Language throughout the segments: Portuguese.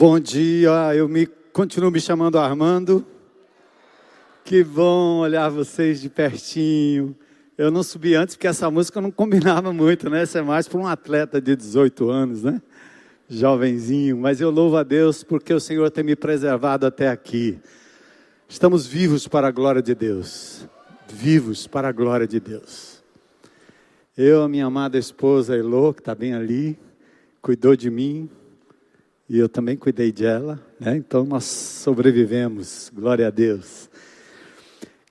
Bom dia, eu me continuo me chamando Armando. Que bom olhar vocês de pertinho. Eu não subi antes porque essa música não combinava muito, né? Essa é mais para um atleta de 18 anos, né? Jovenzinho, mas eu louvo a Deus porque o Senhor tem me preservado até aqui. Estamos vivos para a glória de Deus. Vivos para a glória de Deus. Eu, a minha amada esposa Elô, que está bem ali, cuidou de mim, e eu também cuidei dela, né? Então nós sobrevivemos, glória a Deus.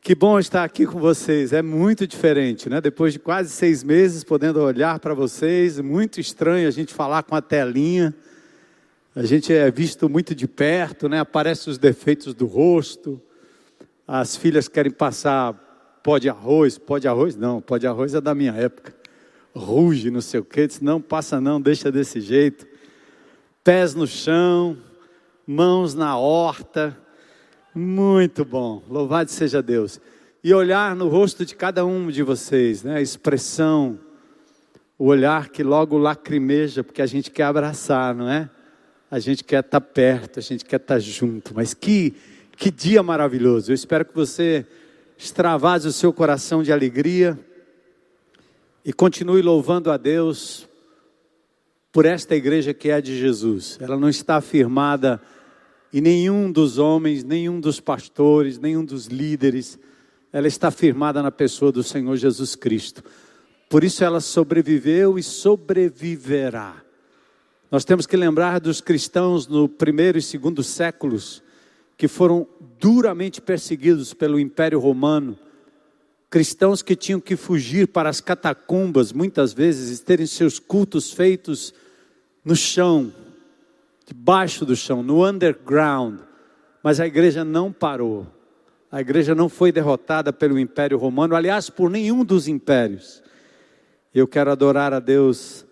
Que bom estar aqui com vocês, é muito diferente, né? Depois de quase seis meses, podendo olhar para vocês, muito estranho a gente falar com a telinha, a gente é visto muito de perto, né? Aparecem os defeitos do rosto, as filhas querem passar pó de arroz, pó de arroz não, pó de arroz é da minha época, ruge, não sei o quê, não, passa não, deixa desse jeito pés no chão, mãos na horta. Muito bom, louvado seja Deus. E olhar no rosto de cada um de vocês, né? A expressão, o olhar que logo lacrimeja, porque a gente quer abraçar, não é? A gente quer estar perto, a gente quer estar junto. Mas que, que dia maravilhoso. Eu espero que você extravase o seu coração de alegria e continue louvando a Deus por esta igreja que é de Jesus. Ela não está firmada em nenhum dos homens, nenhum dos pastores, nenhum dos líderes. Ela está firmada na pessoa do Senhor Jesus Cristo. Por isso ela sobreviveu e sobreviverá. Nós temos que lembrar dos cristãos no primeiro e segundo séculos que foram duramente perseguidos pelo Império Romano. Cristãos que tinham que fugir para as catacumbas, muitas vezes, e terem seus cultos feitos no chão, debaixo do chão, no underground. Mas a igreja não parou. A igreja não foi derrotada pelo Império Romano, aliás, por nenhum dos impérios. Eu quero adorar a Deus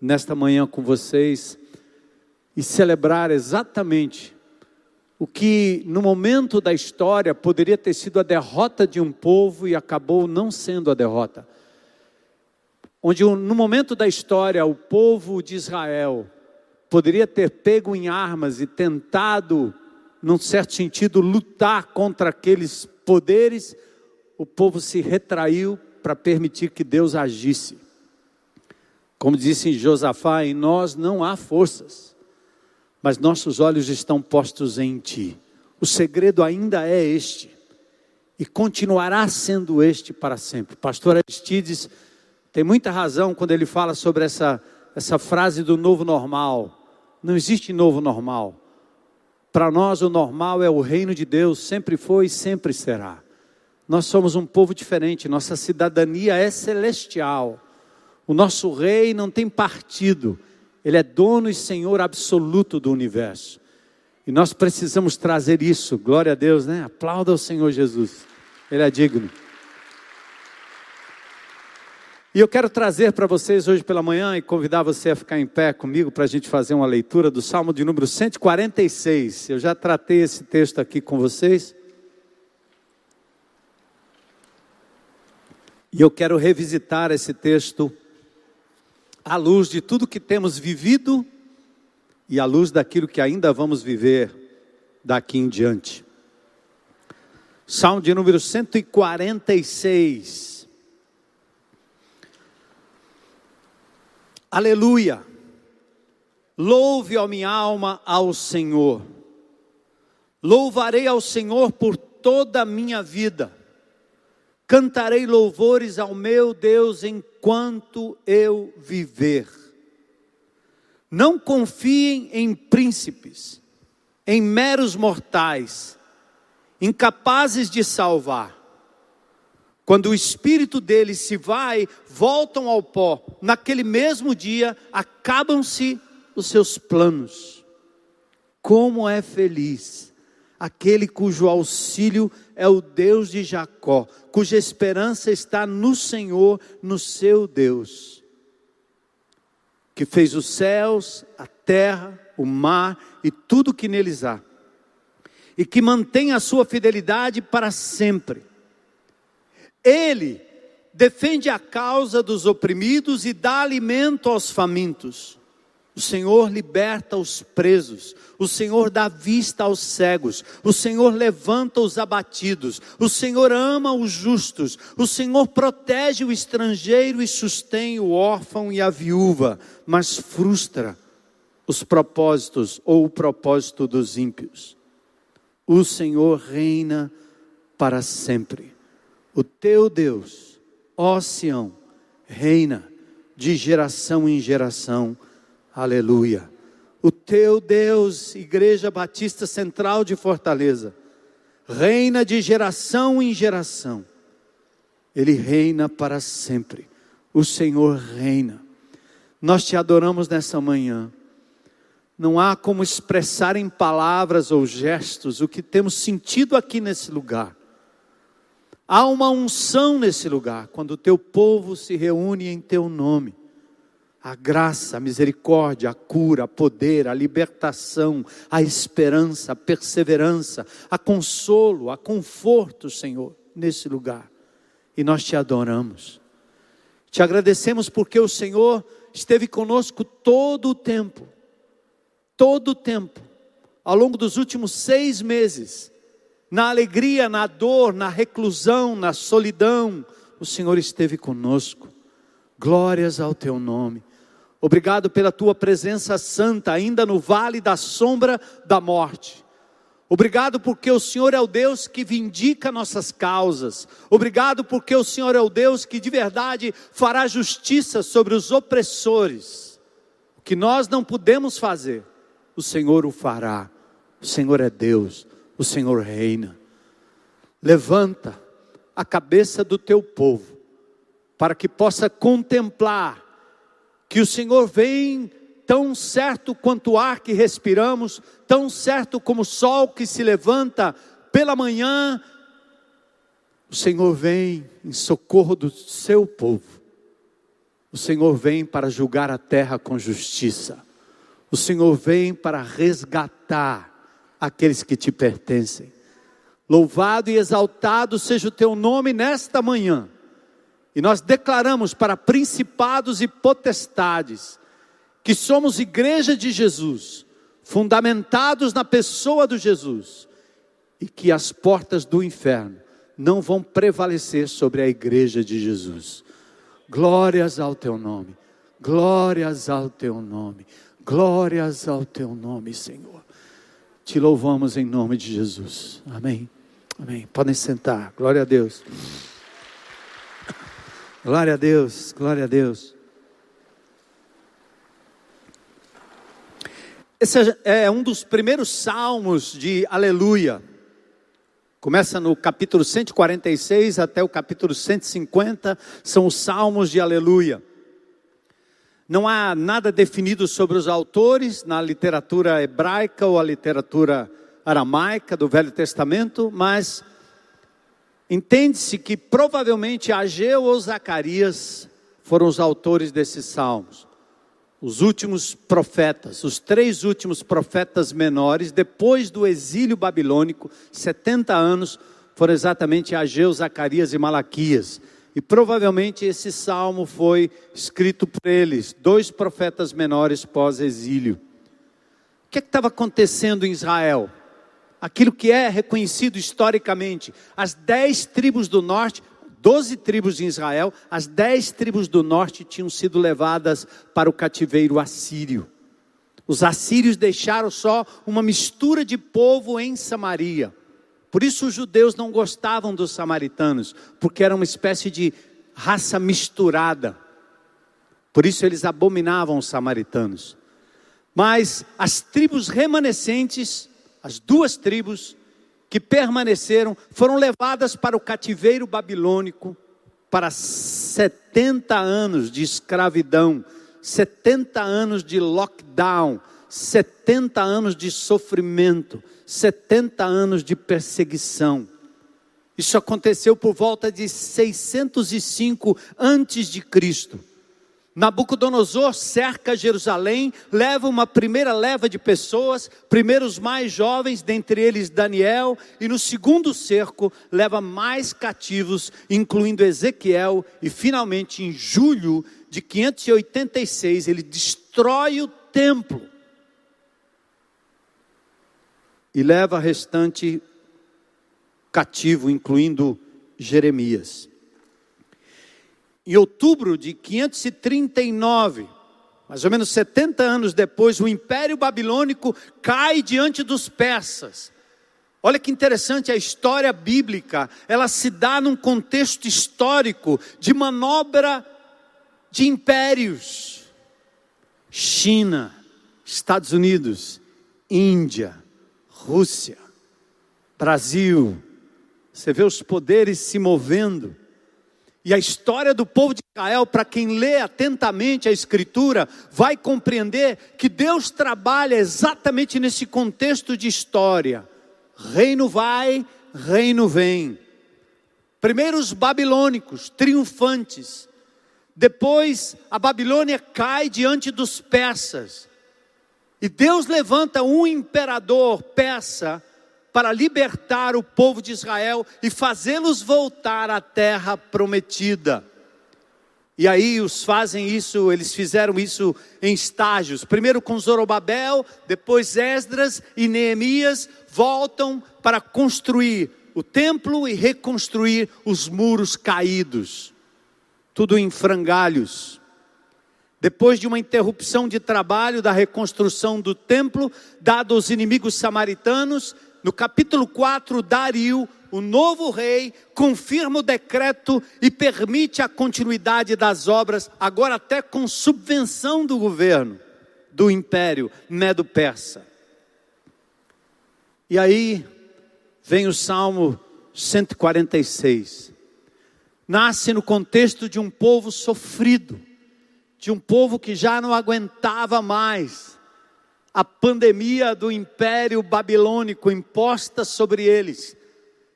nesta manhã com vocês e celebrar exatamente o que no momento da história poderia ter sido a derrota de um povo e acabou não sendo a derrota onde no momento da história o povo de Israel poderia ter pego em armas e tentado, num certo sentido, lutar contra aqueles poderes, o povo se retraiu para permitir que Deus agisse. Como disse Josafá, em nós não há forças, mas nossos olhos estão postos em ti. O segredo ainda é este, e continuará sendo este para sempre. Pastor Aristides tem muita razão quando ele fala sobre essa, essa frase do novo normal. Não existe novo normal. Para nós, o normal é o reino de Deus, sempre foi e sempre será. Nós somos um povo diferente, nossa cidadania é celestial. O nosso rei não tem partido, ele é dono e senhor absoluto do universo. E nós precisamos trazer isso, glória a Deus, né? Aplauda o Senhor Jesus, ele é digno. E eu quero trazer para vocês hoje pela manhã e convidar você a ficar em pé comigo para a gente fazer uma leitura do Salmo de número 146. Eu já tratei esse texto aqui com vocês. E eu quero revisitar esse texto à luz de tudo que temos vivido e à luz daquilo que ainda vamos viver daqui em diante. Salmo de número 146. Aleluia! Louve, a minha alma, ao Senhor. Louvarei ao Senhor por toda a minha vida. Cantarei louvores ao meu Deus enquanto eu viver. Não confiem em príncipes, em meros mortais, incapazes de salvar. Quando o espírito deles se vai, voltam ao pó. Naquele mesmo dia, acabam-se os seus planos. Como é feliz aquele cujo auxílio é o Deus de Jacó, cuja esperança está no Senhor, no seu Deus, que fez os céus, a terra, o mar e tudo que neles há, e que mantém a sua fidelidade para sempre ele defende a causa dos oprimidos e dá alimento aos famintos. O Senhor liberta os presos, o Senhor dá vista aos cegos, o Senhor levanta os abatidos, o Senhor ama os justos, o Senhor protege o estrangeiro e sustém o órfão e a viúva, mas frustra os propósitos ou o propósito dos ímpios. O Senhor reina para sempre. O teu Deus, ó Sião, reina de geração em geração. Aleluia. O teu Deus, Igreja Batista Central de Fortaleza, reina de geração em geração. Ele reina para sempre. O Senhor reina. Nós te adoramos nessa manhã. Não há como expressar em palavras ou gestos o que temos sentido aqui nesse lugar. Há uma unção nesse lugar, quando o teu povo se reúne em teu nome. A graça, a misericórdia, a cura, a poder, a libertação, a esperança, a perseverança, a consolo, a conforto, Senhor, nesse lugar. E nós te adoramos. Te agradecemos porque o Senhor esteve conosco todo o tempo todo o tempo, ao longo dos últimos seis meses, na alegria, na dor, na reclusão, na solidão, o Senhor esteve conosco. Glórias ao teu nome. Obrigado pela tua presença santa, ainda no vale da sombra da morte. Obrigado porque o Senhor é o Deus que vindica nossas causas. Obrigado porque o Senhor é o Deus que de verdade fará justiça sobre os opressores. O que nós não podemos fazer o Senhor o fará. O Senhor é Deus, o Senhor reina. Levanta a cabeça do teu povo, para que possa contemplar que o Senhor vem tão certo quanto o ar que respiramos, tão certo como o sol que se levanta pela manhã. O Senhor vem em socorro do seu povo. O Senhor vem para julgar a terra com justiça. O Senhor vem para resgatar aqueles que te pertencem. Louvado e exaltado seja o teu nome nesta manhã. E nós declaramos para principados e potestades que somos igreja de Jesus, fundamentados na pessoa do Jesus, e que as portas do inferno não vão prevalecer sobre a igreja de Jesus. Glórias ao teu nome. Glórias ao teu nome. Glórias ao teu nome, Senhor. Te louvamos em nome de Jesus. Amém. Amém. Podem sentar. Glória a Deus. Glória a Deus. Glória a Deus. Esse é um dos primeiros salmos de Aleluia. Começa no capítulo 146 até o capítulo 150, são os salmos de Aleluia. Não há nada definido sobre os autores na literatura hebraica ou a literatura aramaica do Velho Testamento, mas entende-se que provavelmente Ageu ou Zacarias foram os autores desses salmos. Os últimos profetas, os três últimos profetas menores, depois do exílio babilônico, 70 anos, foram exatamente Ageu, Zacarias e Malaquias. E provavelmente esse salmo foi escrito por eles, dois profetas menores pós-exílio. O que é estava acontecendo em Israel? Aquilo que é reconhecido historicamente, as dez tribos do norte, doze tribos de Israel, as dez tribos do norte tinham sido levadas para o cativeiro assírio. Os assírios deixaram só uma mistura de povo em Samaria. Por isso os judeus não gostavam dos samaritanos, porque era uma espécie de raça misturada. Por isso eles abominavam os samaritanos. Mas as tribos remanescentes, as duas tribos que permaneceram, foram levadas para o cativeiro babilônico para 70 anos de escravidão, 70 anos de lockdown, 70 anos de sofrimento, 70 anos de perseguição. Isso aconteceu por volta de 605 antes de Cristo. Nabucodonosor cerca Jerusalém, leva uma primeira leva de pessoas, primeiros mais jovens, dentre eles Daniel, e no segundo cerco leva mais cativos, incluindo Ezequiel, e finalmente em julho de 586 ele destrói o templo e leva restante cativo, incluindo Jeremias. Em outubro de 539, mais ou menos 70 anos depois, o Império Babilônico cai diante dos persas. Olha que interessante a história bíblica, ela se dá num contexto histórico de manobra de impérios. China, Estados Unidos, Índia, Rússia, Brasil. Você vê os poderes se movendo. E a história do povo de Israel, para quem lê atentamente a Escritura, vai compreender que Deus trabalha exatamente nesse contexto de história. Reino vai, reino vem. Primeiro os babilônicos, triunfantes. Depois a Babilônia cai diante dos persas. E Deus levanta um imperador persa para libertar o povo de Israel e fazê-los voltar à terra prometida. E aí os fazem isso, eles fizeram isso em estágios. Primeiro com Zorobabel, depois Esdras e Neemias voltam para construir o templo e reconstruir os muros caídos. Tudo em frangalhos. Depois de uma interrupção de trabalho da reconstrução do templo, dado aos inimigos samaritanos, no capítulo 4, Dario, o novo rei, confirma o decreto e permite a continuidade das obras, agora até com subvenção do governo do império medo-persa. E aí vem o Salmo 146. Nasce no contexto de um povo sofrido, de um povo que já não aguentava mais a pandemia do império babilônico imposta sobre eles,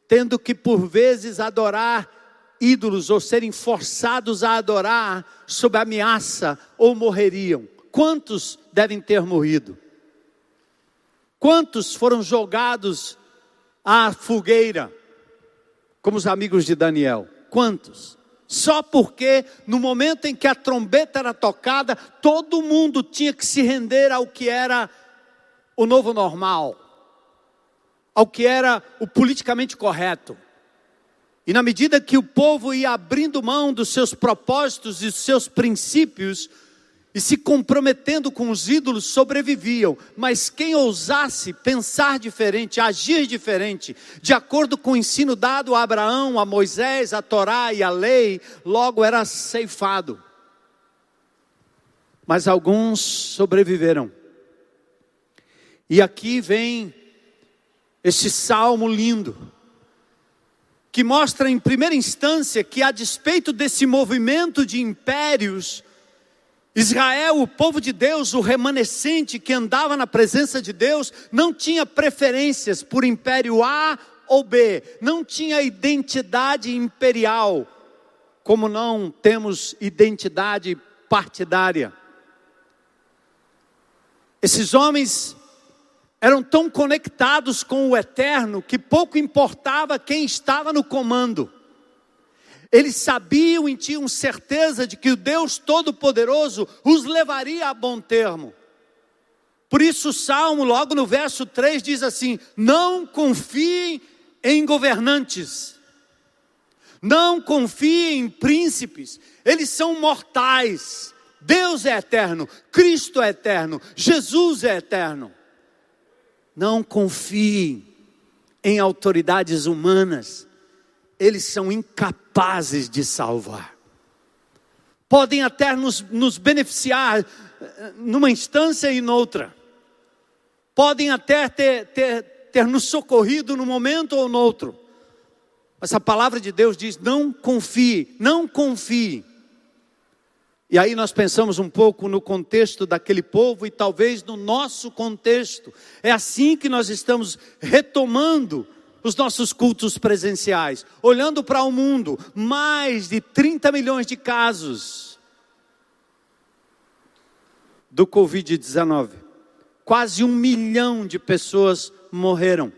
tendo que por vezes adorar ídolos ou serem forçados a adorar sob ameaça ou morreriam. Quantos devem ter morrido? Quantos foram jogados à fogueira, como os amigos de Daniel? Quantos? Só porque no momento em que a trombeta era tocada, todo mundo tinha que se render ao que era o novo normal, ao que era o politicamente correto. E na medida que o povo ia abrindo mão dos seus propósitos e dos seus princípios, e se comprometendo com os ídolos sobreviviam, mas quem ousasse pensar diferente, agir diferente, de acordo com o ensino dado a Abraão, a Moisés, a Torá e a lei, logo era ceifado. Mas alguns sobreviveram. E aqui vem este salmo lindo, que mostra em primeira instância que, a despeito desse movimento de impérios, Israel, o povo de Deus, o remanescente que andava na presença de Deus, não tinha preferências por império A ou B, não tinha identidade imperial, como não temos identidade partidária. Esses homens eram tão conectados com o eterno que pouco importava quem estava no comando. Eles sabiam e tinham certeza de que o Deus Todo-Poderoso os levaria a bom termo. Por isso, o Salmo, logo no verso 3, diz assim: Não confiem em governantes, não confiem em príncipes, eles são mortais. Deus é eterno, Cristo é eterno, Jesus é eterno. Não confiem em autoridades humanas, eles são incapazes de salvar. Podem até nos, nos beneficiar eh, numa instância e noutra. Podem até ter, ter, ter nos socorrido num momento ou noutro. Mas a palavra de Deus diz: não confie, não confie. E aí nós pensamos um pouco no contexto daquele povo e talvez no nosso contexto. É assim que nós estamos retomando os nossos cultos presenciais, olhando para o mundo, mais de 30 milhões de casos do Covid-19. Quase um milhão de pessoas morreram.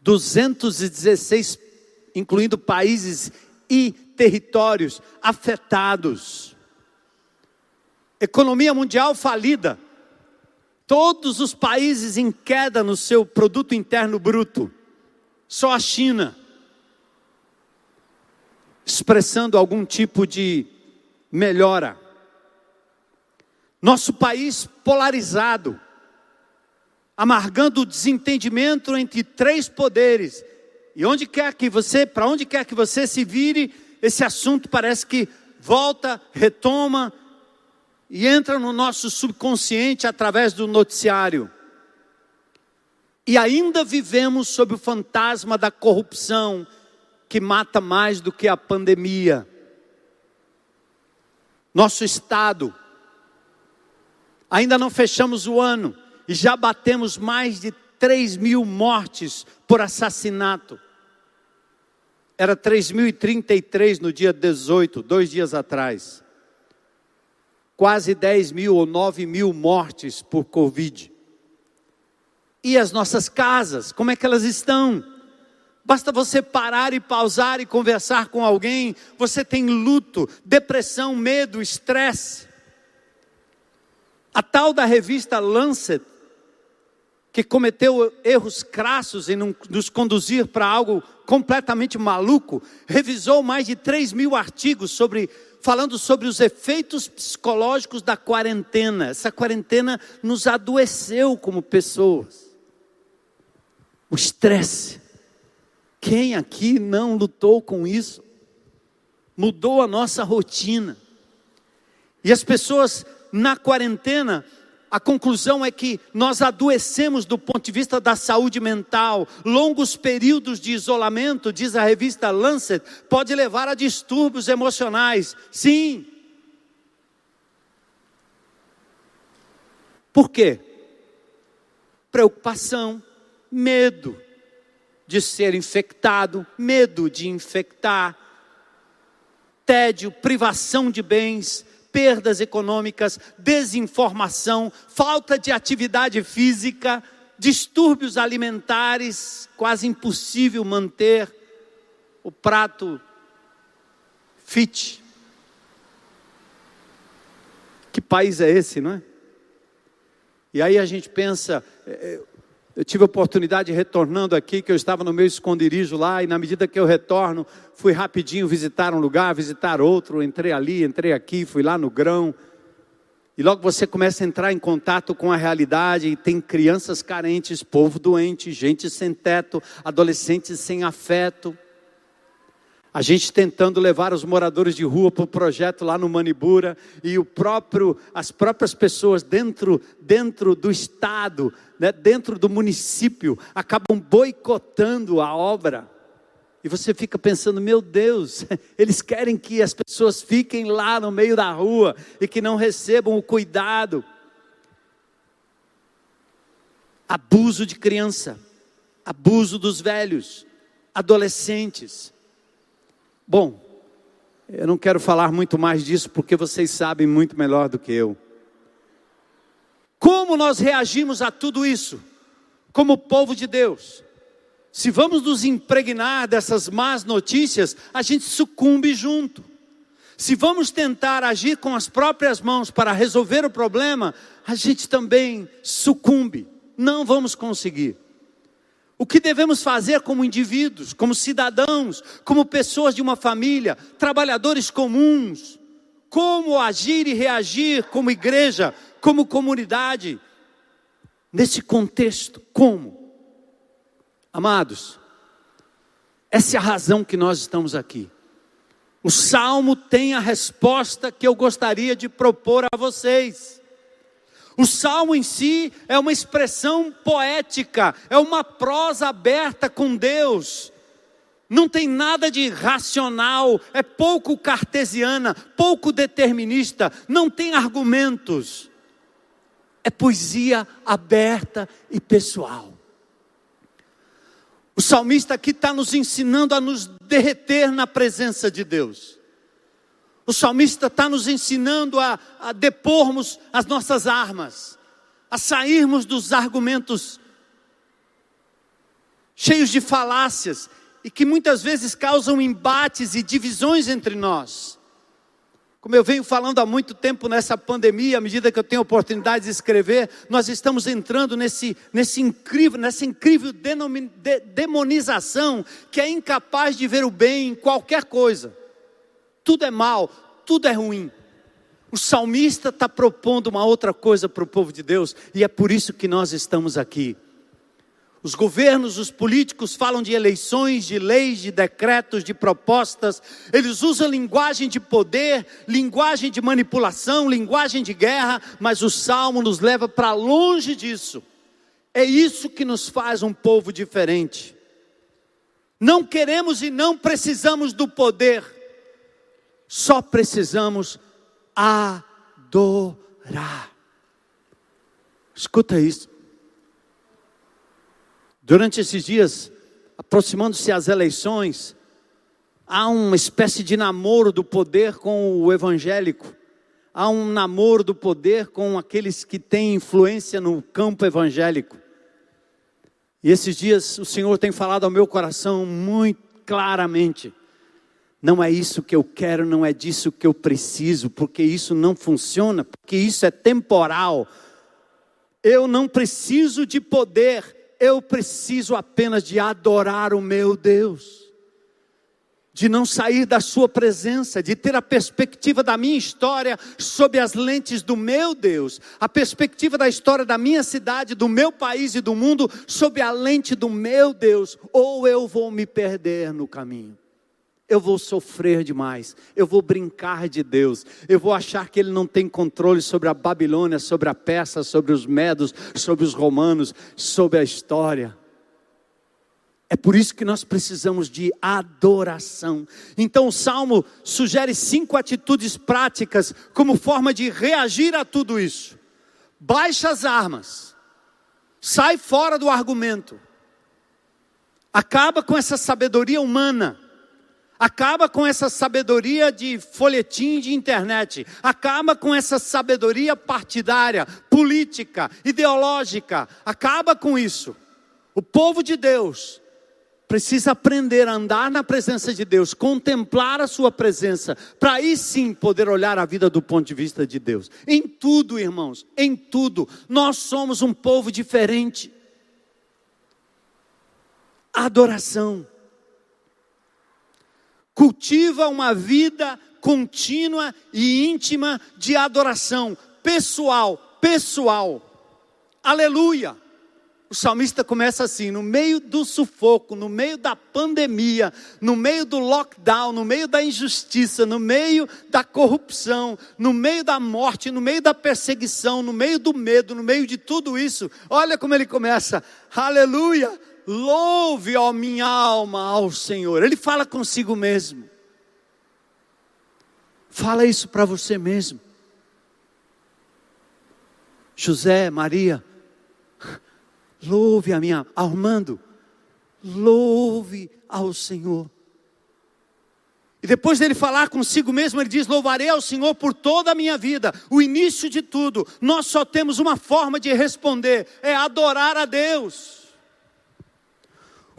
216, incluindo países e territórios afetados. Economia mundial falida. Todos os países em queda no seu produto interno bruto. Só a China expressando algum tipo de melhora. Nosso país polarizado, amargando o desentendimento entre três poderes. E onde quer que você, para onde quer que você se vire, esse assunto parece que volta, retoma e entra no nosso subconsciente através do noticiário. E ainda vivemos sob o fantasma da corrupção que mata mais do que a pandemia. Nosso estado Ainda não fechamos o ano e já batemos mais de 3 mil mortes por assassinato. Era 3.033 no dia 18, dois dias atrás. Quase 10 mil ou 9 mil mortes por Covid. E as nossas casas, como é que elas estão? Basta você parar e pausar e conversar com alguém, você tem luto, depressão, medo, estresse. A tal da revista Lancet, que cometeu erros crassos em nos conduzir para algo completamente maluco, revisou mais de 3 mil artigos sobre, falando sobre os efeitos psicológicos da quarentena. Essa quarentena nos adoeceu como pessoas. O estresse. Quem aqui não lutou com isso? Mudou a nossa rotina. E as pessoas na quarentena, a conclusão é que nós adoecemos do ponto de vista da saúde mental. Longos períodos de isolamento, diz a revista Lancet, pode levar a distúrbios emocionais. Sim. Por quê? Preocupação, medo de ser infectado, medo de infectar, tédio, privação de bens, perdas econômicas, desinformação, falta de atividade física, distúrbios alimentares, quase impossível manter o prato fit. Que país é esse, não é? E aí a gente pensa, é, é, eu tive a oportunidade retornando aqui, que eu estava no meu esconderijo lá, e na medida que eu retorno, fui rapidinho visitar um lugar, visitar outro, entrei ali, entrei aqui, fui lá no grão. E logo você começa a entrar em contato com a realidade, e tem crianças carentes, povo doente, gente sem teto, adolescentes sem afeto. A gente tentando levar os moradores de rua para o projeto lá no Manibura e o próprio, as próprias pessoas dentro, dentro do estado, né, dentro do município, acabam boicotando a obra. E você fica pensando, meu Deus, eles querem que as pessoas fiquem lá no meio da rua e que não recebam o cuidado. Abuso de criança, abuso dos velhos, adolescentes Bom, eu não quero falar muito mais disso porque vocês sabem muito melhor do que eu. Como nós reagimos a tudo isso, como povo de Deus? Se vamos nos impregnar dessas más notícias, a gente sucumbe junto. Se vamos tentar agir com as próprias mãos para resolver o problema, a gente também sucumbe. Não vamos conseguir. O que devemos fazer como indivíduos, como cidadãos, como pessoas de uma família, trabalhadores comuns? Como agir e reagir como igreja, como comunidade? Nesse contexto, como? Amados, essa é a razão que nós estamos aqui. O salmo tem a resposta que eu gostaria de propor a vocês. O salmo em si é uma expressão poética, é uma prosa aberta com Deus. Não tem nada de racional, é pouco cartesiana, pouco determinista, não tem argumentos. É poesia aberta e pessoal. O salmista aqui está nos ensinando a nos derreter na presença de Deus. O salmista está nos ensinando a, a depormos as nossas armas, a sairmos dos argumentos cheios de falácias e que muitas vezes causam embates e divisões entre nós. Como eu venho falando há muito tempo nessa pandemia, à medida que eu tenho oportunidade de escrever, nós estamos entrando nesse, nesse incrível, nessa incrível de, demonização que é incapaz de ver o bem em qualquer coisa. Tudo é mal, tudo é ruim. O salmista está propondo uma outra coisa para o povo de Deus, e é por isso que nós estamos aqui. Os governos, os políticos falam de eleições, de leis, de decretos, de propostas. Eles usam linguagem de poder, linguagem de manipulação, linguagem de guerra, mas o salmo nos leva para longe disso. É isso que nos faz um povo diferente. Não queremos e não precisamos do poder, só precisamos adorar. Escuta isso. Durante esses dias, aproximando-se as eleições, há uma espécie de namoro do poder com o evangélico. Há um namoro do poder com aqueles que têm influência no campo evangélico. E esses dias o Senhor tem falado ao meu coração muito claramente. Não é isso que eu quero, não é disso que eu preciso, porque isso não funciona, porque isso é temporal. Eu não preciso de poder, eu preciso apenas de adorar o meu Deus, de não sair da Sua presença, de ter a perspectiva da minha história sob as lentes do meu Deus, a perspectiva da história da minha cidade, do meu país e do mundo sob a lente do meu Deus, ou eu vou me perder no caminho eu vou sofrer demais, eu vou brincar de Deus, eu vou achar que Ele não tem controle sobre a Babilônia, sobre a Persa, sobre os Medos, sobre os Romanos, sobre a história. É por isso que nós precisamos de adoração. Então o salmo sugere cinco atitudes práticas como forma de reagir a tudo isso. Baixa as armas, sai fora do argumento, acaba com essa sabedoria humana Acaba com essa sabedoria de folhetim de internet. Acaba com essa sabedoria partidária, política, ideológica. Acaba com isso. O povo de Deus precisa aprender a andar na presença de Deus, contemplar a sua presença, para aí sim poder olhar a vida do ponto de vista de Deus. Em tudo, irmãos, em tudo, nós somos um povo diferente. Adoração cultiva uma vida contínua e íntima de adoração, pessoal, pessoal. Aleluia! O salmista começa assim: no meio do sufoco, no meio da pandemia, no meio do lockdown, no meio da injustiça, no meio da corrupção, no meio da morte, no meio da perseguição, no meio do medo, no meio de tudo isso, olha como ele começa: aleluia! Louve, ó minha alma, ao Senhor. Ele fala consigo mesmo. Fala isso para você mesmo. José, Maria, louve a minha, Armando, louve ao Senhor. E depois dele falar consigo mesmo, ele diz: Louvarei ao Senhor por toda a minha vida, o início de tudo. Nós só temos uma forma de responder: é adorar a Deus.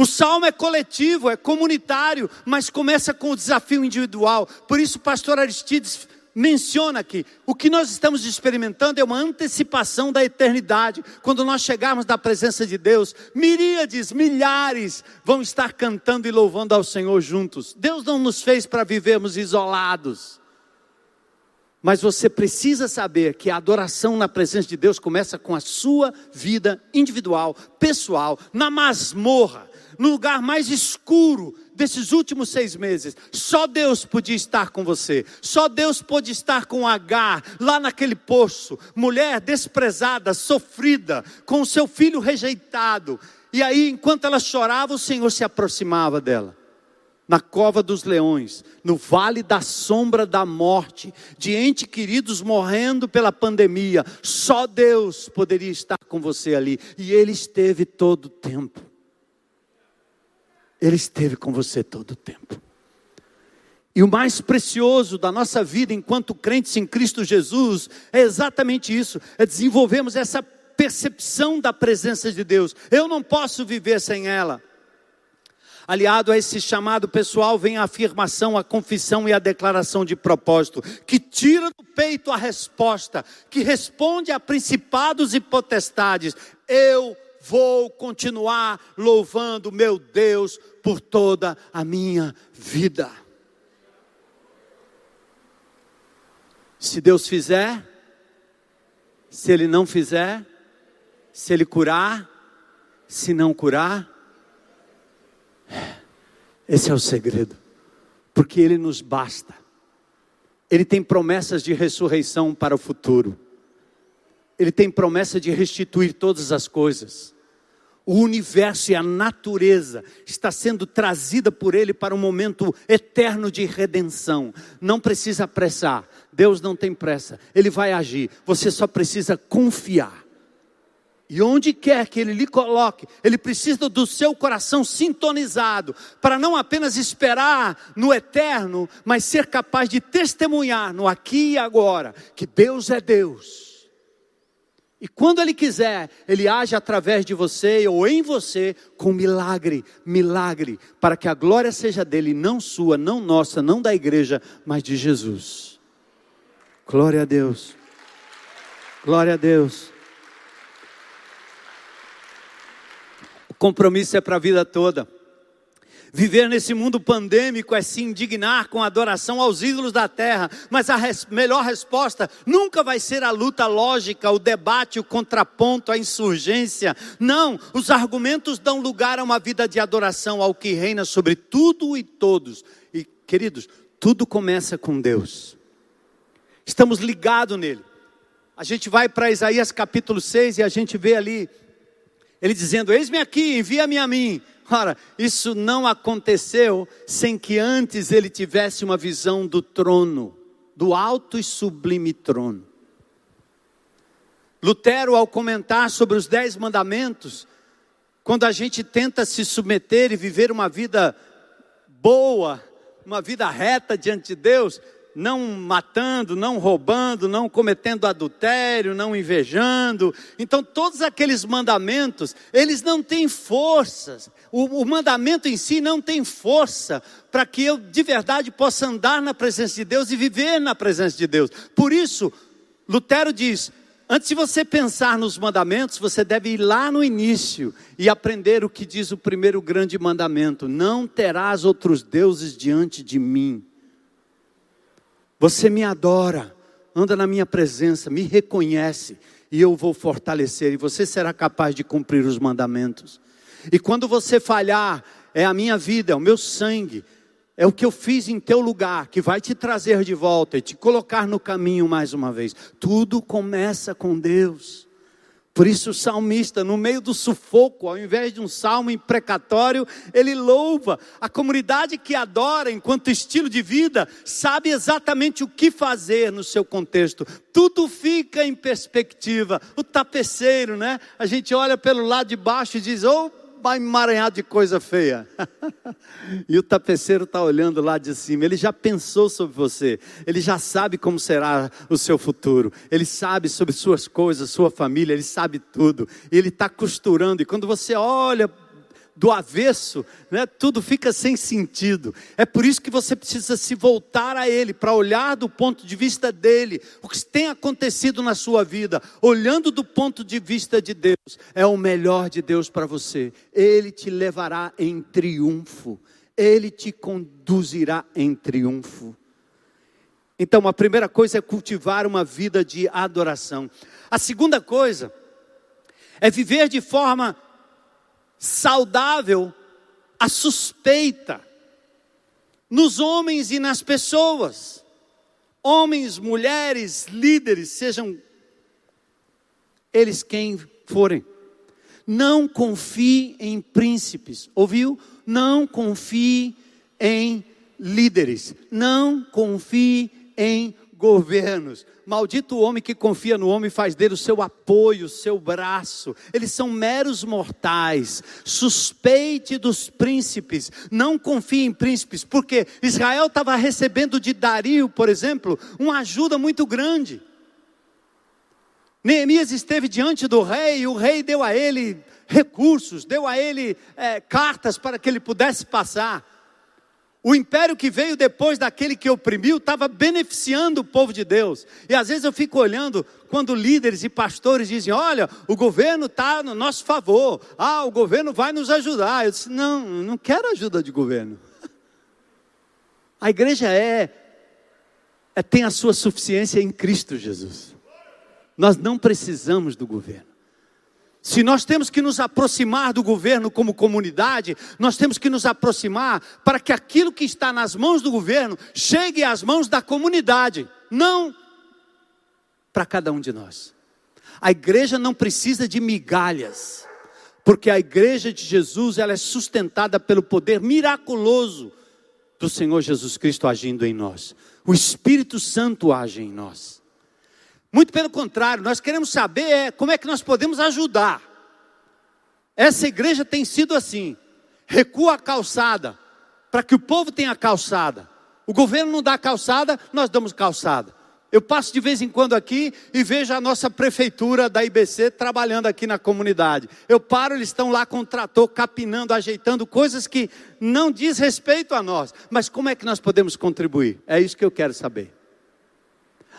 O salmo é coletivo, é comunitário, mas começa com o desafio individual. Por isso, o pastor Aristides menciona aqui: o que nós estamos experimentando é uma antecipação da eternidade. Quando nós chegarmos na presença de Deus, miríades, milhares vão estar cantando e louvando ao Senhor juntos. Deus não nos fez para vivermos isolados. Mas você precisa saber que a adoração na presença de Deus começa com a sua vida individual, pessoal, na masmorra no lugar mais escuro desses últimos seis meses. Só Deus podia estar com você. Só Deus pôde estar com Agar lá naquele poço. Mulher desprezada, sofrida, com o seu filho rejeitado. E aí, enquanto ela chorava, o Senhor se aproximava dela. Na cova dos leões, no vale da sombra da morte, de entes queridos morrendo pela pandemia, só Deus poderia estar com você ali, e Ele esteve todo o tempo. Ele esteve com você todo o tempo. E o mais precioso da nossa vida enquanto crentes em Cristo Jesus é exatamente isso: é desenvolvermos essa percepção da presença de Deus. Eu não posso viver sem ela. Aliado a esse chamado pessoal vem a afirmação, a confissão e a declaração de propósito, que tira do peito a resposta, que responde a principados e potestades: Eu vou continuar louvando meu Deus por toda a minha vida. Se Deus fizer, se Ele não fizer, se Ele curar, se não curar, esse é o segredo, porque Ele nos basta. Ele tem promessas de ressurreição para o futuro. Ele tem promessa de restituir todas as coisas. O universo e a natureza está sendo trazida por Ele para um momento eterno de redenção. Não precisa apressar. Deus não tem pressa. Ele vai agir. Você só precisa confiar. E onde quer que Ele lhe coloque, Ele precisa do seu coração sintonizado, para não apenas esperar no eterno, mas ser capaz de testemunhar no aqui e agora, que Deus é Deus. E quando Ele quiser, Ele age através de você ou em você com milagre, milagre, para que a glória seja dele, não sua, não nossa, não da igreja, mas de Jesus. Glória a Deus. Glória a Deus. Compromisso é para a vida toda. Viver nesse mundo pandêmico é se indignar com a adoração aos ídolos da terra, mas a res melhor resposta nunca vai ser a luta lógica, o debate, o contraponto, a insurgência. Não, os argumentos dão lugar a uma vida de adoração ao que reina sobre tudo e todos. E, queridos, tudo começa com Deus. Estamos ligados nele. A gente vai para Isaías capítulo 6 e a gente vê ali ele dizendo: Eis-me aqui, envia-me a mim. Ora, isso não aconteceu sem que antes ele tivesse uma visão do trono, do alto e sublime trono. Lutero, ao comentar sobre os dez mandamentos, quando a gente tenta se submeter e viver uma vida boa, uma vida reta diante de Deus, não matando, não roubando, não cometendo adultério, não invejando. Então, todos aqueles mandamentos, eles não têm forças. O, o mandamento em si não tem força para que eu de verdade possa andar na presença de Deus e viver na presença de Deus. Por isso, Lutero diz: Antes de você pensar nos mandamentos, você deve ir lá no início e aprender o que diz o primeiro grande mandamento: Não terás outros deuses diante de mim. Você me adora, anda na minha presença, me reconhece e eu vou fortalecer e você será capaz de cumprir os mandamentos. E quando você falhar, é a minha vida, é o meu sangue, é o que eu fiz em teu lugar que vai te trazer de volta e te colocar no caminho mais uma vez. Tudo começa com Deus. Por isso o salmista, no meio do sufoco, ao invés de um salmo imprecatório, ele louva. A comunidade que adora enquanto estilo de vida sabe exatamente o que fazer no seu contexto. Tudo fica perspectiva. O tapeceiro, né? A gente olha pelo lado de baixo e diz: "Oh, emaranhado de coisa feia. e o tapeceiro está olhando lá de cima. Ele já pensou sobre você. Ele já sabe como será o seu futuro. Ele sabe sobre suas coisas, sua família. Ele sabe tudo. Ele está costurando. E quando você olha do avesso, né, tudo fica sem sentido. É por isso que você precisa se voltar a Ele, para olhar do ponto de vista dele, o que tem acontecido na sua vida, olhando do ponto de vista de Deus, é o melhor de Deus para você. Ele te levará em triunfo, Ele te conduzirá em triunfo. Então, a primeira coisa é cultivar uma vida de adoração. A segunda coisa é viver de forma saudável a suspeita nos homens e nas pessoas. Homens, mulheres, líderes, sejam eles quem forem. Não confie em príncipes, ouviu? Não confie em líderes, não confie em governos. Maldito o homem que confia no homem e faz dele o seu apoio, o seu braço. Eles são meros mortais. Suspeite dos príncipes. Não confie em príncipes, porque Israel estava recebendo de Dario, por exemplo, uma ajuda muito grande. Neemias esteve diante do rei e o rei deu a ele recursos, deu a ele é, cartas para que ele pudesse passar. O império que veio depois daquele que oprimiu estava beneficiando o povo de Deus. E às vezes eu fico olhando quando líderes e pastores dizem: Olha, o governo está no nosso favor, ah, o governo vai nos ajudar. Eu disse: Não, não quero ajuda de governo. A igreja é, é tem a sua suficiência em Cristo Jesus. Nós não precisamos do governo. Se nós temos que nos aproximar do governo como comunidade, nós temos que nos aproximar para que aquilo que está nas mãos do governo chegue às mãos da comunidade, não para cada um de nós. A igreja não precisa de migalhas, porque a igreja de Jesus ela é sustentada pelo poder miraculoso do Senhor Jesus Cristo agindo em nós. O Espírito Santo age em nós. Muito pelo contrário, nós queremos saber é, como é que nós podemos ajudar. Essa igreja tem sido assim: recua a calçada, para que o povo tenha calçada. O governo não dá calçada, nós damos calçada. Eu passo de vez em quando aqui e vejo a nossa prefeitura da IBC trabalhando aqui na comunidade. Eu paro, eles estão lá com o trator capinando, ajeitando coisas que não diz respeito a nós. Mas como é que nós podemos contribuir? É isso que eu quero saber.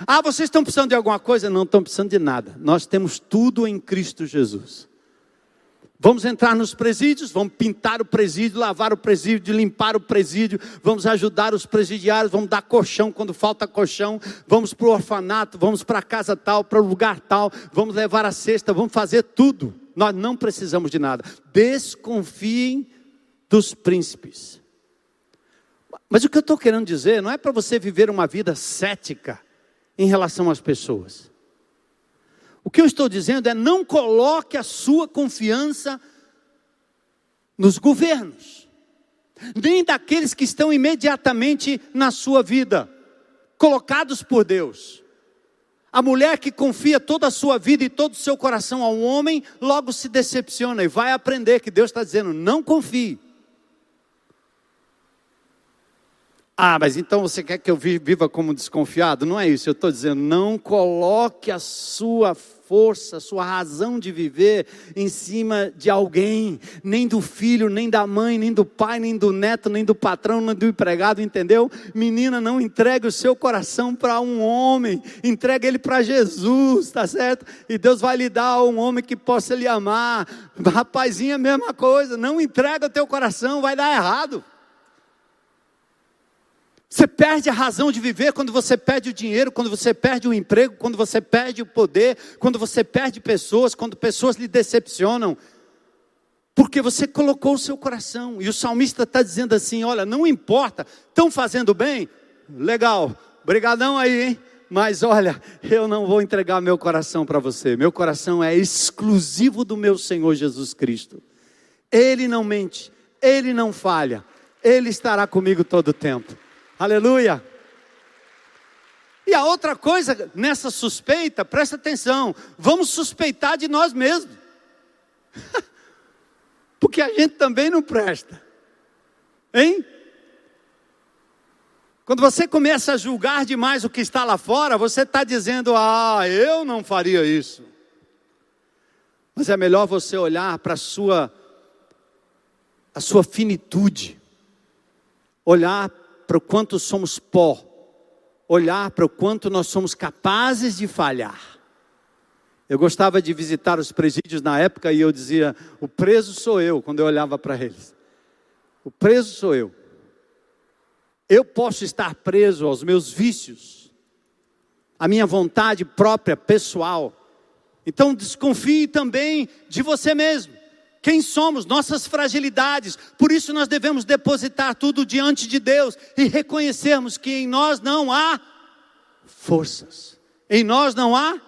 Ah, vocês estão precisando de alguma coisa? Não estão precisando de nada. Nós temos tudo em Cristo Jesus. Vamos entrar nos presídios, vamos pintar o presídio, lavar o presídio, limpar o presídio, vamos ajudar os presidiários, vamos dar colchão quando falta colchão, vamos para o orfanato, vamos para a casa tal, para o lugar tal, vamos levar a cesta, vamos fazer tudo. Nós não precisamos de nada. Desconfiem dos príncipes. Mas o que eu estou querendo dizer não é para você viver uma vida cética em relação às pessoas. O que eu estou dizendo é: não coloque a sua confiança nos governos, nem daqueles que estão imediatamente na sua vida, colocados por Deus. A mulher que confia toda a sua vida e todo o seu coração a um homem, logo se decepciona e vai aprender que Deus está dizendo: não confie. Ah, mas então você quer que eu viva como desconfiado? Não é isso, eu estou dizendo, não coloque a sua força, a sua razão de viver em cima de alguém, nem do filho, nem da mãe, nem do pai, nem do neto, nem do patrão, nem do empregado, entendeu? Menina, não entregue o seu coração para um homem, entregue ele para Jesus, tá certo? E Deus vai lhe dar um homem que possa lhe amar. Rapazinha, mesma coisa, não entrega o teu coração, vai dar errado. Você perde a razão de viver quando você perde o dinheiro, quando você perde o emprego, quando você perde o poder, quando você perde pessoas, quando pessoas lhe decepcionam. Porque você colocou o seu coração. E o salmista está dizendo assim: olha, não importa, estão fazendo bem? Legal, brigadão aí, hein? Mas olha, eu não vou entregar meu coração para você. Meu coração é exclusivo do meu Senhor Jesus Cristo. Ele não mente, ele não falha, ele estará comigo todo o tempo. Aleluia. E a outra coisa nessa suspeita, presta atenção, vamos suspeitar de nós mesmos. Porque a gente também não presta. Hein? Quando você começa a julgar demais o que está lá fora, você está dizendo: Ah, eu não faria isso. Mas é melhor você olhar para a sua, a sua finitude, olhar para o quanto somos pó, olhar para o quanto nós somos capazes de falhar. Eu gostava de visitar os presídios na época e eu dizia: o preso sou eu, quando eu olhava para eles. O preso sou eu. Eu posso estar preso aos meus vícios, à minha vontade própria, pessoal. Então desconfie também de você mesmo quem somos, nossas fragilidades. Por isso nós devemos depositar tudo diante de Deus e reconhecermos que em nós não há forças. Em nós não há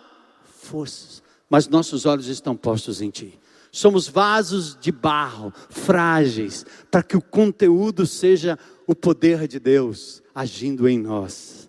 forças, mas nossos olhos estão postos em Ti. Somos vasos de barro, frágeis, para que o conteúdo seja o poder de Deus agindo em nós.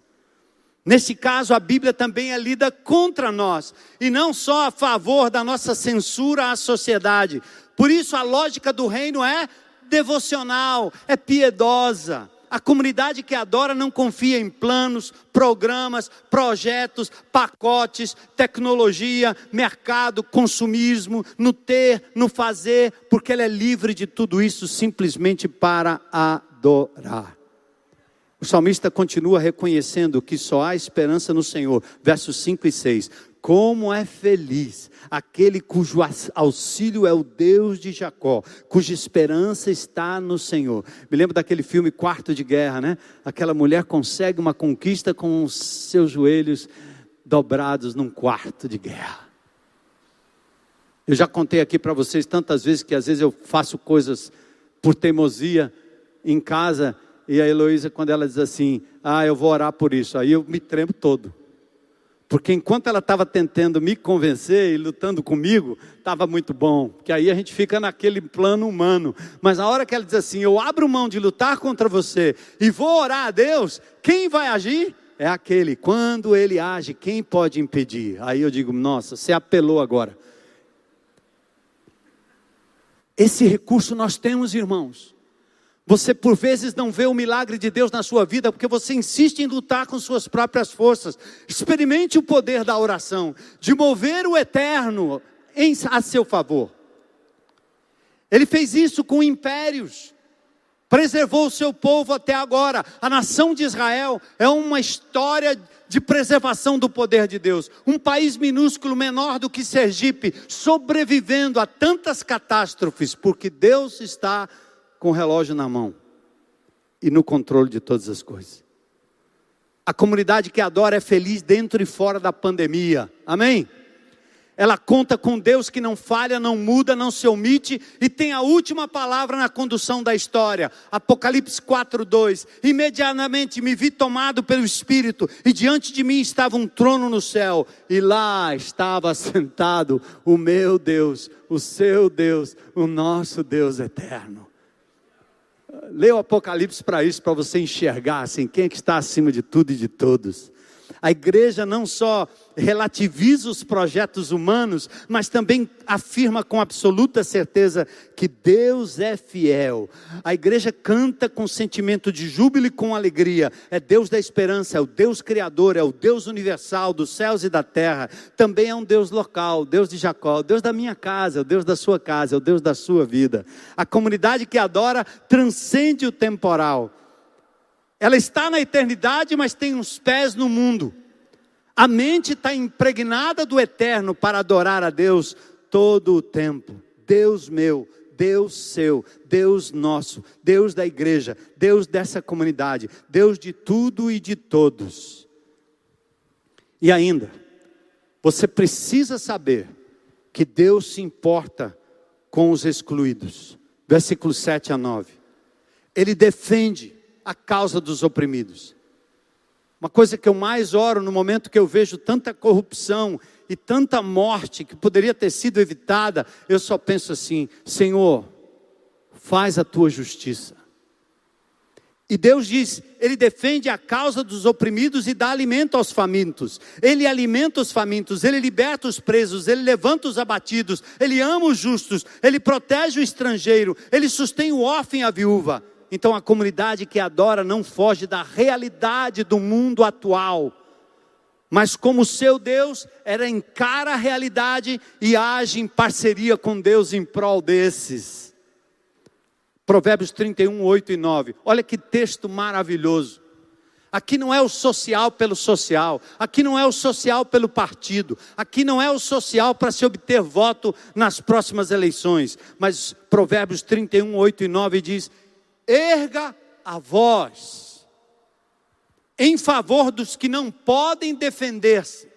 Nesse caso, a Bíblia também é lida contra nós, e não só a favor da nossa censura à sociedade, por isso a lógica do reino é devocional, é piedosa. A comunidade que adora não confia em planos, programas, projetos, pacotes, tecnologia, mercado, consumismo, no ter, no fazer, porque ela é livre de tudo isso simplesmente para adorar. O salmista continua reconhecendo que só há esperança no Senhor. Versos 5 e 6. Como é feliz aquele cujo auxílio é o Deus de Jacó, cuja esperança está no Senhor. Me lembro daquele filme Quarto de Guerra, né? Aquela mulher consegue uma conquista com os seus joelhos dobrados num quarto de guerra. Eu já contei aqui para vocês tantas vezes que às vezes eu faço coisas por teimosia em casa e a Heloísa, quando ela diz assim: Ah, eu vou orar por isso, aí eu me tremo todo. Porque enquanto ela estava tentando me convencer e lutando comigo, estava muito bom. Que aí a gente fica naquele plano humano. Mas na hora que ela diz assim: Eu abro mão de lutar contra você e vou orar a Deus, quem vai agir? É aquele. Quando ele age, quem pode impedir? Aí eu digo: Nossa, você apelou agora. Esse recurso nós temos, irmãos. Você por vezes não vê o milagre de Deus na sua vida porque você insiste em lutar com suas próprias forças. Experimente o poder da oração, de mover o eterno em, a seu favor. Ele fez isso com impérios, preservou o seu povo até agora. A nação de Israel é uma história de preservação do poder de Deus. Um país minúsculo, menor do que Sergipe, sobrevivendo a tantas catástrofes, porque Deus está com o relógio na mão e no controle de todas as coisas. A comunidade que adora é feliz dentro e fora da pandemia. Amém? Ela conta com Deus que não falha, não muda, não se omite e tem a última palavra na condução da história. Apocalipse 4:2. Imediatamente me vi tomado pelo Espírito e diante de mim estava um trono no céu e lá estava sentado o meu Deus, o seu Deus, o nosso Deus eterno. Leia o Apocalipse para isso, para você enxergar assim, quem é que está acima de tudo e de todos. A igreja não só relativiza os projetos humanos, mas também afirma com absoluta certeza que Deus é fiel. A igreja canta com sentimento de júbilo e com alegria. É Deus da esperança, é o Deus criador, é o Deus universal dos céus e da terra. Também é um Deus local, Deus de Jacó, Deus da minha casa, o Deus da sua casa, o Deus da sua vida. A comunidade que adora transcende o temporal. Ela está na eternidade, mas tem uns pés no mundo. A mente está impregnada do eterno para adorar a Deus todo o tempo. Deus meu, Deus seu, Deus nosso, Deus da igreja, Deus dessa comunidade, Deus de tudo e de todos. E ainda, você precisa saber que Deus se importa com os excluídos. Versículos 7 a 9. Ele defende a causa dos oprimidos. Uma coisa que eu mais oro no momento que eu vejo tanta corrupção e tanta morte que poderia ter sido evitada, eu só penso assim: Senhor, faz a tua justiça. E Deus diz: Ele defende a causa dos oprimidos e dá alimento aos famintos. Ele alimenta os famintos, Ele liberta os presos, Ele levanta os abatidos, Ele ama os justos, Ele protege o estrangeiro, Ele sustém o órfão e a viúva. Então a comunidade que adora não foge da realidade do mundo atual. Mas como seu Deus, ela encara a realidade e age em parceria com Deus em prol desses. Provérbios 31, 8 e 9. Olha que texto maravilhoso. Aqui não é o social pelo social, aqui não é o social pelo partido, aqui não é o social para se obter voto nas próximas eleições, mas Provérbios 31, 8 e 9 diz: erga a voz em favor dos que não podem defender-se.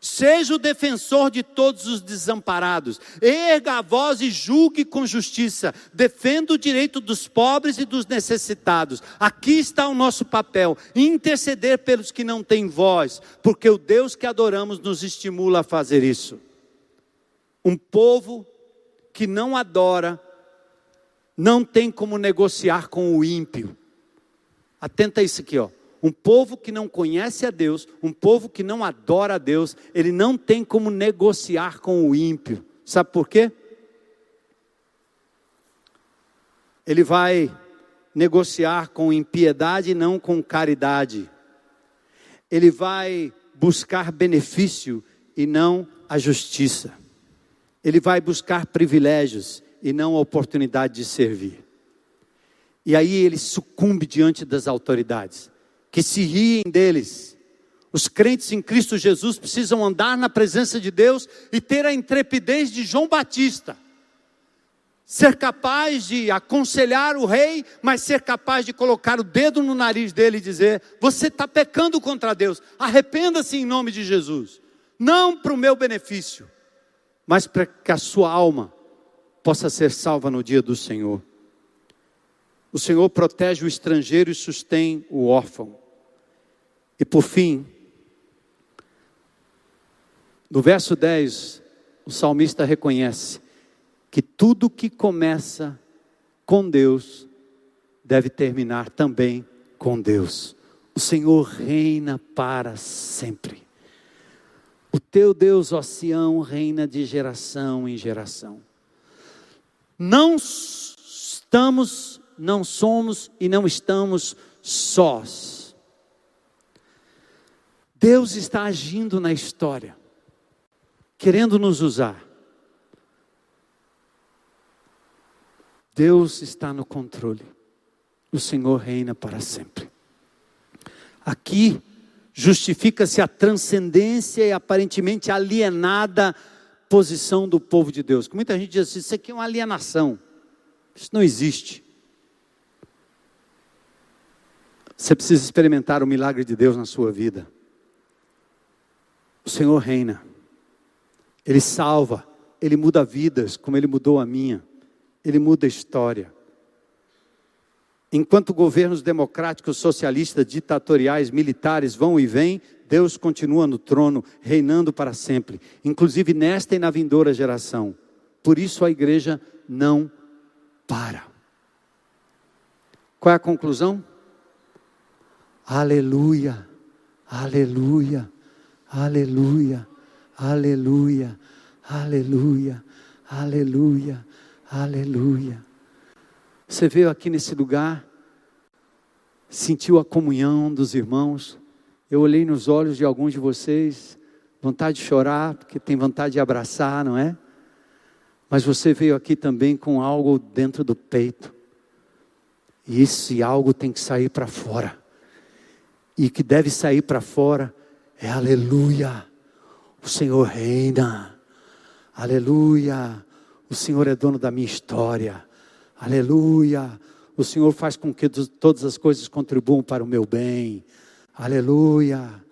Seja o defensor de todos os desamparados. Erga a voz e julgue com justiça. Defenda o direito dos pobres e dos necessitados. Aqui está o nosso papel: interceder pelos que não têm voz, porque o Deus que adoramos nos estimula a fazer isso. Um povo que não adora não tem como negociar com o ímpio. Atenta a isso aqui, ó. Um povo que não conhece a Deus, um povo que não adora a Deus, ele não tem como negociar com o ímpio. Sabe por quê? Ele vai negociar com impiedade e não com caridade. Ele vai buscar benefício e não a justiça. Ele vai buscar privilégios e não a oportunidade de servir. E aí ele sucumbe diante das autoridades, que se riem deles. Os crentes em Cristo Jesus precisam andar na presença de Deus e ter a intrepidez de João Batista ser capaz de aconselhar o rei, mas ser capaz de colocar o dedo no nariz dele e dizer: Você está pecando contra Deus, arrependa-se em nome de Jesus. Não para o meu benefício, mas para que a sua alma possa ser salva no dia do Senhor. O Senhor protege o estrangeiro e sustém o órfão. E por fim, no verso 10, o salmista reconhece que tudo que começa com Deus deve terminar também com Deus. O Senhor reina para sempre. O teu Deus, ó Sião, reina de geração em geração. Não estamos, não somos e não estamos sós. Deus está agindo na história, querendo nos usar. Deus está no controle. O Senhor reina para sempre. Aqui justifica-se a transcendência e aparentemente alienada posição do povo de Deus. Muita gente diz assim: isso aqui é uma alienação. Isso não existe. Você precisa experimentar o milagre de Deus na sua vida. O Senhor reina. Ele salva, ele muda vidas, como ele mudou a minha ele muda a história. Enquanto governos democráticos, socialistas, ditatoriais, militares vão e vêm, Deus continua no trono, reinando para sempre, inclusive nesta e na vindoura geração. Por isso a igreja não para. Qual é a conclusão? Aleluia, aleluia, aleluia, aleluia, aleluia, aleluia, Aleluia. Você veio aqui nesse lugar, sentiu a comunhão dos irmãos. Eu olhei nos olhos de alguns de vocês, vontade de chorar, porque tem vontade de abraçar, não é? Mas você veio aqui também com algo dentro do peito. E esse algo tem que sair para fora. E que deve sair para fora é aleluia. O Senhor reina. Aleluia. O Senhor é dono da minha história. Aleluia. O Senhor faz com que todas as coisas contribuam para o meu bem. Aleluia.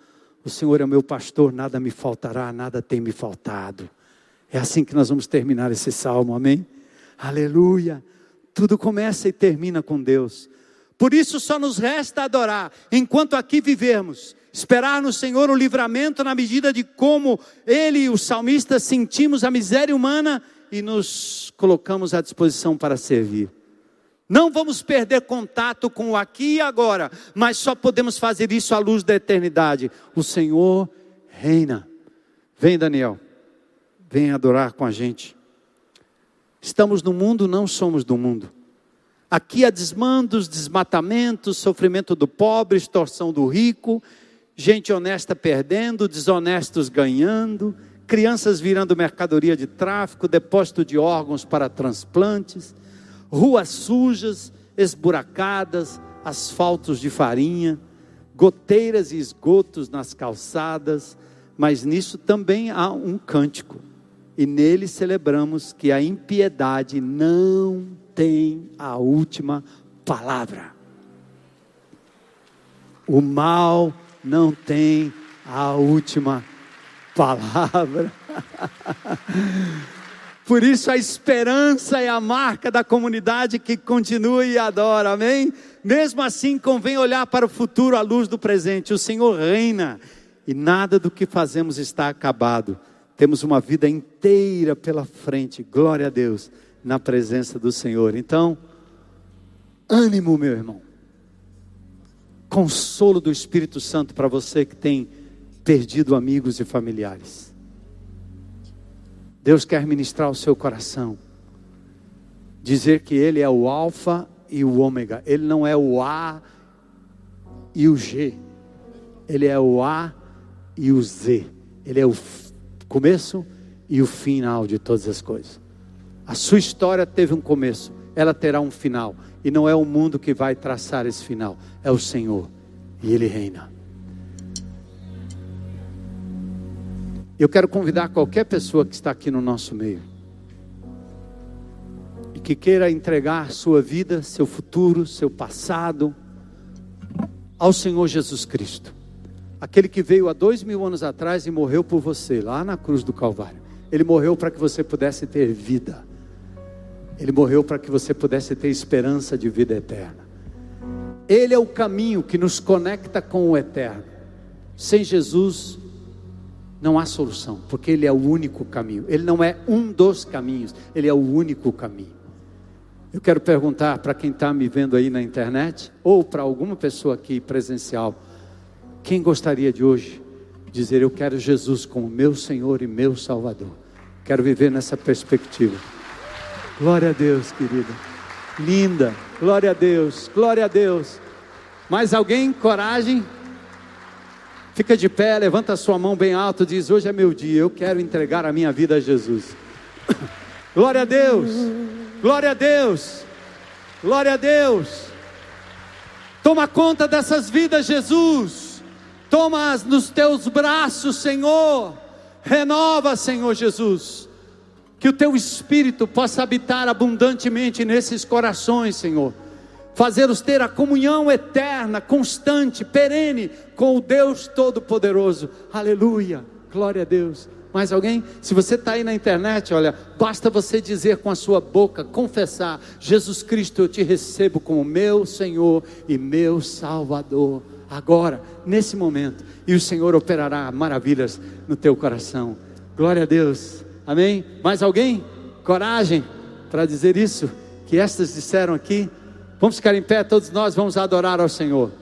O Senhor é meu pastor, nada me faltará, nada tem me faltado. É assim que nós vamos terminar esse salmo, amém? Aleluia. Tudo começa e termina com Deus. Por isso só nos resta adorar, enquanto aqui vivermos, esperar no Senhor o livramento na medida de como ele, o salmista, sentimos a miséria humana e nos colocamos à disposição para servir. Não vamos perder contato com o aqui e agora, mas só podemos fazer isso à luz da eternidade. O Senhor reina. Vem, Daniel, vem adorar com a gente. Estamos no mundo, não somos do mundo. Aqui há desmandos, desmatamentos, sofrimento do pobre, extorsão do rico, gente honesta perdendo, desonestos ganhando crianças virando mercadoria de tráfico, depósito de órgãos para transplantes, ruas sujas, esburacadas, asfaltos de farinha, goteiras e esgotos nas calçadas, mas nisso também há um cântico. E nele celebramos que a impiedade não tem a última palavra. O mal não tem a última palavra. Por isso a esperança é a marca da comunidade que continua e adora, amém? Mesmo assim, convém olhar para o futuro à luz do presente. O Senhor reina e nada do que fazemos está acabado. Temos uma vida inteira pela frente, glória a Deus, na presença do Senhor. Então, ânimo, meu irmão. Consolo do Espírito Santo para você que tem perdido amigos e familiares. Deus quer ministrar o seu coração, dizer que Ele é o Alfa e o ômega. Ele não é o A e o G. Ele é o A e o Z. Ele é o começo e o final de todas as coisas. A sua história teve um começo, ela terá um final. E não é o mundo que vai traçar esse final, é o Senhor. E Ele reina. Eu quero convidar qualquer pessoa que está aqui no nosso meio e que queira entregar sua vida, seu futuro, seu passado ao Senhor Jesus Cristo, aquele que veio há dois mil anos atrás e morreu por você lá na cruz do Calvário. Ele morreu para que você pudesse ter vida. Ele morreu para que você pudesse ter esperança de vida eterna. Ele é o caminho que nos conecta com o eterno. Sem Jesus, não há solução, porque Ele é o único caminho. Ele não é um dos caminhos, Ele é o único caminho. Eu quero perguntar para quem está me vendo aí na internet, ou para alguma pessoa aqui presencial, quem gostaria de hoje dizer: Eu quero Jesus como meu Senhor e meu Salvador? Quero viver nessa perspectiva. Glória a Deus, querida. Linda. Glória a Deus. Glória a Deus. Mais alguém? Coragem? Fica de pé, levanta a sua mão bem alto, diz: Hoje é meu dia, eu quero entregar a minha vida a Jesus. Glória a Deus, glória a Deus, glória a Deus. Toma conta dessas vidas, Jesus. Toma-as nos teus braços, Senhor. Renova, Senhor Jesus. Que o teu espírito possa habitar abundantemente nesses corações, Senhor fazê-los ter a comunhão eterna, constante, perene com o Deus Todo-Poderoso. Aleluia, glória a Deus. Mais alguém? Se você está aí na internet, olha, basta você dizer com a sua boca, confessar: Jesus Cristo, eu te recebo como meu Senhor e meu Salvador. Agora, nesse momento, e o Senhor operará maravilhas no teu coração. Glória a Deus. Amém? Mais alguém? Coragem para dizer isso que estas disseram aqui. Vamos ficar em pé, todos nós vamos adorar ao Senhor.